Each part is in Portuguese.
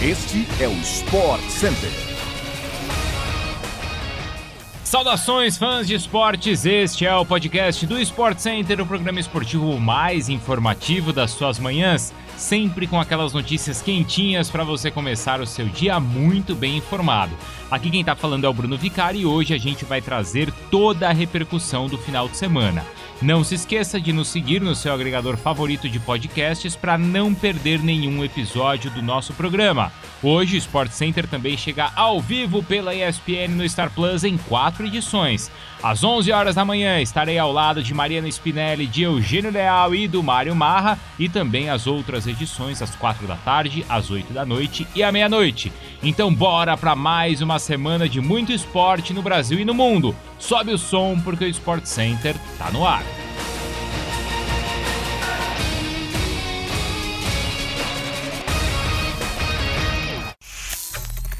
Este é o Sport Center. Saudações, fãs de esportes! Este é o podcast do Sport Center, o programa esportivo mais informativo das suas manhãs, sempre com aquelas notícias quentinhas para você começar o seu dia muito bem informado. Aqui quem está falando é o Bruno Vicari e hoje a gente vai trazer toda a repercussão do final de semana. Não se esqueça de nos seguir no seu agregador favorito de podcasts para não perder nenhum episódio do nosso programa. Hoje o Sport Center também chega ao vivo pela ESPN no Star Plus em quatro edições. Às 11 horas da manhã estarei ao lado de Mariana Spinelli, de Eugênio Leal e do Mário Marra e também as outras edições às 4 da tarde, às 8 da noite e à meia-noite. Então bora para mais uma semana de muito esporte no Brasil e no mundo. Sobe o som porque o Sport Center tá no ar.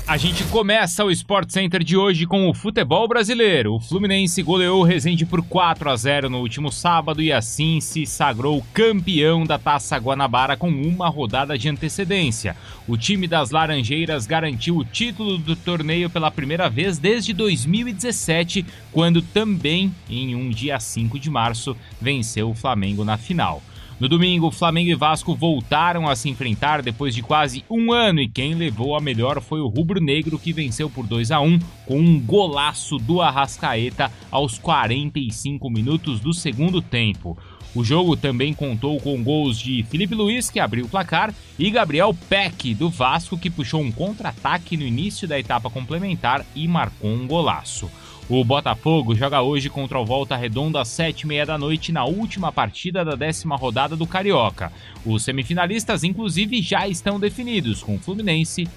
A gente começa o Sport Center de hoje com o futebol brasileiro. O Fluminense goleou o Resende por 4 a 0 no último sábado e assim se sagrou campeão da Taça Guanabara com uma rodada de antecedência. O time das Laranjeiras garantiu o título do torneio pela primeira vez desde 2017, quando também, em um dia 5 de março, venceu o Flamengo na final. No domingo, Flamengo e Vasco voltaram a se enfrentar depois de quase um ano e quem levou a melhor foi o rubro-negro que venceu por 2 a 1 com um golaço do Arrascaeta aos 45 minutos do segundo tempo. O jogo também contou com gols de Felipe Luiz, que abriu o placar, e Gabriel Peck, do Vasco, que puxou um contra-ataque no início da etapa complementar e marcou um golaço. O Botafogo joga hoje contra o Volta Redonda às sete e meia da noite na última partida da décima rodada do Carioca. Os semifinalistas, inclusive, já estão definidos com Fluminense,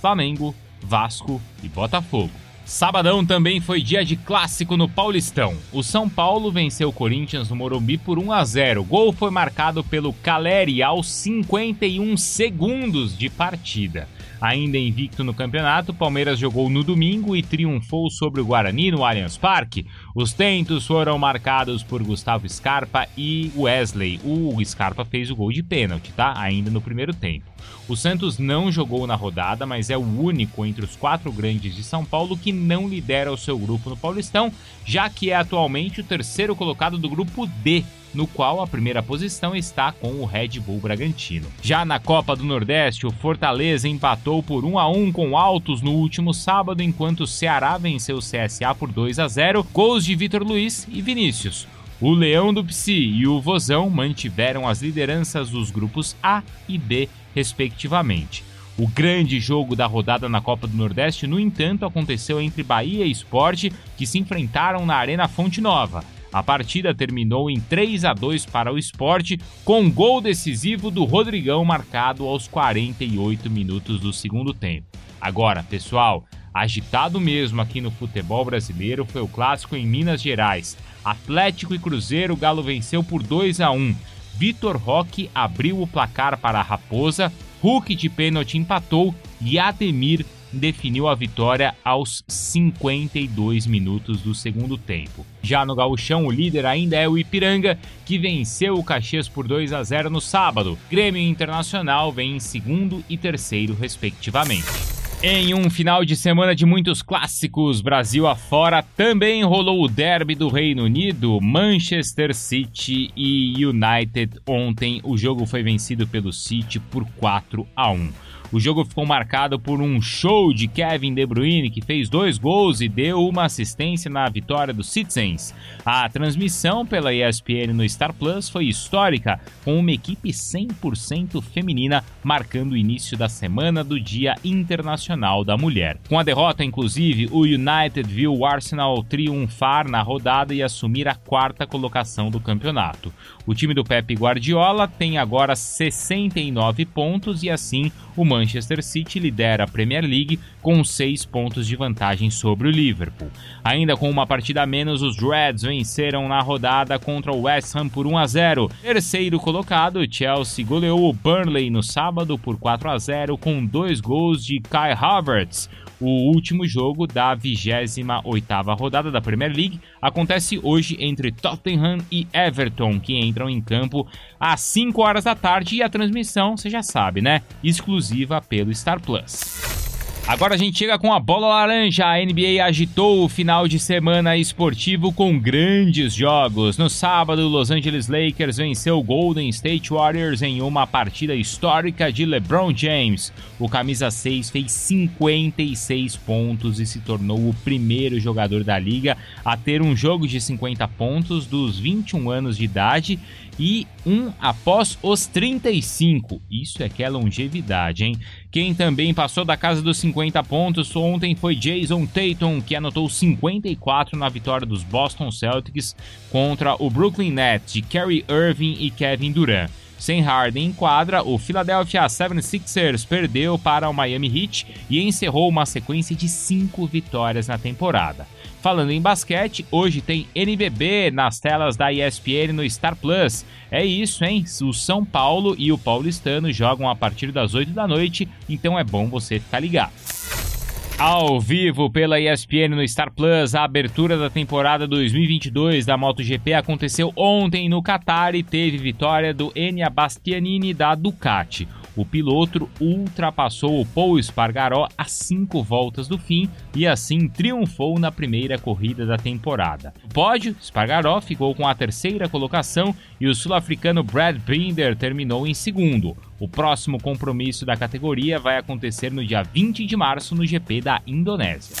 Flamengo, Vasco e Botafogo. Sabadão também foi dia de clássico no Paulistão. O São Paulo venceu o Corinthians no Morumbi por 1 a 0. O gol foi marcado pelo Caleri aos 51 segundos de partida. Ainda invicto no campeonato, Palmeiras jogou no domingo e triunfou sobre o Guarani no Allianz Parque. Os tentos foram marcados por Gustavo Scarpa e Wesley. O Scarpa fez o gol de pênalti, tá? Ainda no primeiro tempo. O Santos não jogou na rodada, mas é o único entre os quatro grandes de São Paulo que não lidera o seu grupo no Paulistão, já que é atualmente o terceiro colocado do grupo D no qual a primeira posição está com o Red Bull Bragantino. Já na Copa do Nordeste, o Fortaleza empatou por 1 a 1 com Altos no último sábado, enquanto o Ceará venceu o CSA por 2 a 0, gols de Vitor Luiz e Vinícius. O Leão do Psi e o Vozão mantiveram as lideranças dos grupos A e B, respectivamente. O grande jogo da rodada na Copa do Nordeste, no entanto, aconteceu entre Bahia e Esporte, que se enfrentaram na Arena Fonte Nova. A partida terminou em 3 a 2 para o esporte, com gol decisivo do Rodrigão marcado aos 48 minutos do segundo tempo. Agora, pessoal, agitado mesmo aqui no futebol brasileiro foi o clássico em Minas Gerais. Atlético e Cruzeiro, o Galo venceu por 2 a 1. Vitor Roque abriu o placar para a Raposa, Hulk de pênalti empatou e Ademir definiu a vitória aos 52 minutos do segundo tempo. Já no gauchão, o líder ainda é o Ipiranga, que venceu o Caxias por 2 a 0 no sábado. Grêmio Internacional vem em segundo e terceiro, respectivamente. Em um final de semana de muitos clássicos, Brasil afora, também rolou o derby do Reino Unido, Manchester City e United. Ontem o jogo foi vencido pelo City por 4 a 1. O jogo ficou marcado por um show de Kevin De Bruyne, que fez dois gols e deu uma assistência na vitória dos Citizens. A transmissão pela ESPN no Star Plus foi histórica, com uma equipe 100% feminina marcando o início da semana do Dia Internacional da Mulher. Com a derrota, inclusive, o United viu o Arsenal triunfar na rodada e assumir a quarta colocação do campeonato. O time do Pep Guardiola tem agora 69 pontos e assim o Manchester City lidera a Premier League com 6 pontos de vantagem sobre o Liverpool. Ainda com uma partida a menos, os Reds venceram na rodada contra o West Ham por 1 a 0. Terceiro colocado, Chelsea goleou o Burnley no sábado por 4 a 0 com dois gols de Kai Havertz. O último jogo da 28ª rodada da Premier League acontece hoje entre Tottenham e Everton, que entram em campo às 5 horas da tarde e a transmissão, você já sabe, né? Exclusiva pelo Star Plus. Agora a gente chega com a bola laranja. A NBA agitou o final de semana esportivo com grandes jogos. No sábado, Los Angeles Lakers venceu o Golden State Warriors em uma partida histórica de LeBron James. O camisa 6 fez 56 pontos e se tornou o primeiro jogador da liga a ter um jogo de 50 pontos dos 21 anos de idade e um após os 35. Isso é que é longevidade, hein? Quem também passou da casa dos 50 pontos ontem foi Jason Tatum, que anotou 54 na vitória dos Boston Celtics contra o Brooklyn Nets de Kyrie Irving e Kevin Durant. Sem Harden em quadra, o Philadelphia 76ers perdeu para o Miami Heat e encerrou uma sequência de cinco vitórias na temporada. Falando em basquete, hoje tem NBB nas telas da ESPN no Star Plus. É isso, hein? O São Paulo e o Paulistano jogam a partir das 8 da noite, então é bom você ficar ligado. Ao vivo pela ESPN no Star Plus, a abertura da temporada 2022 da MotoGP aconteceu ontem no Qatar e teve vitória do Enia Bastianini da Ducati. O piloto ultrapassou o Paul Espargaró a cinco voltas do fim e assim triunfou na primeira corrida da temporada. No pódio, Espargaró ficou com a terceira colocação e o sul-africano Brad Binder terminou em segundo. O próximo compromisso da categoria vai acontecer no dia 20 de março no GP da Indonésia.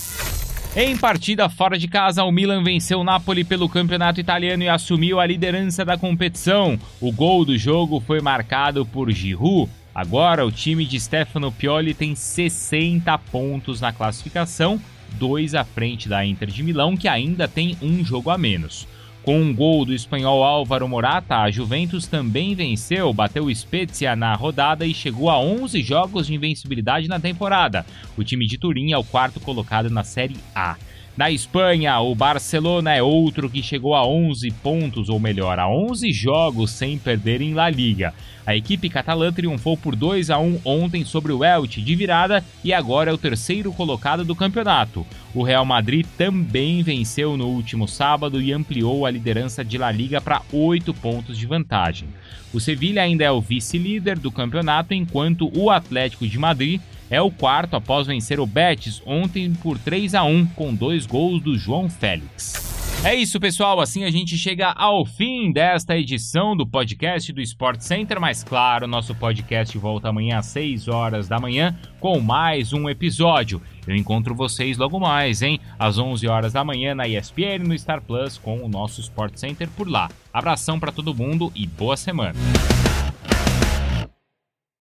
Em partida fora de casa, o Milan venceu o Napoli pelo campeonato italiano e assumiu a liderança da competição. O gol do jogo foi marcado por Giroud. Agora, o time de Stefano Pioli tem 60 pontos na classificação, dois à frente da Inter de Milão, que ainda tem um jogo a menos. Com um gol do espanhol Álvaro Morata, a Juventus também venceu, bateu o Spezia na rodada e chegou a 11 jogos de invencibilidade na temporada. O time de Turim é o quarto colocado na Série A. Na Espanha, o Barcelona é outro que chegou a 11 pontos, ou melhor, a 11 jogos sem perder em La Liga. A equipe catalã triunfou por 2 a 1 ontem sobre o Elche de virada e agora é o terceiro colocado do campeonato. O Real Madrid também venceu no último sábado e ampliou a liderança de La Liga para 8 pontos de vantagem. O Sevilha ainda é o vice-líder do campeonato, enquanto o Atlético de Madrid é o quarto após vencer o Betis ontem por 3 a 1 com dois gols do João Félix. É isso, pessoal. Assim a gente chega ao fim desta edição do podcast do Sport Center. Mas, claro, nosso podcast volta amanhã às 6 horas da manhã com mais um episódio. Eu encontro vocês logo mais, hein? Às 11 horas da manhã na ESPN no Star Plus com o nosso Sport Center por lá. Abração para todo mundo e boa semana.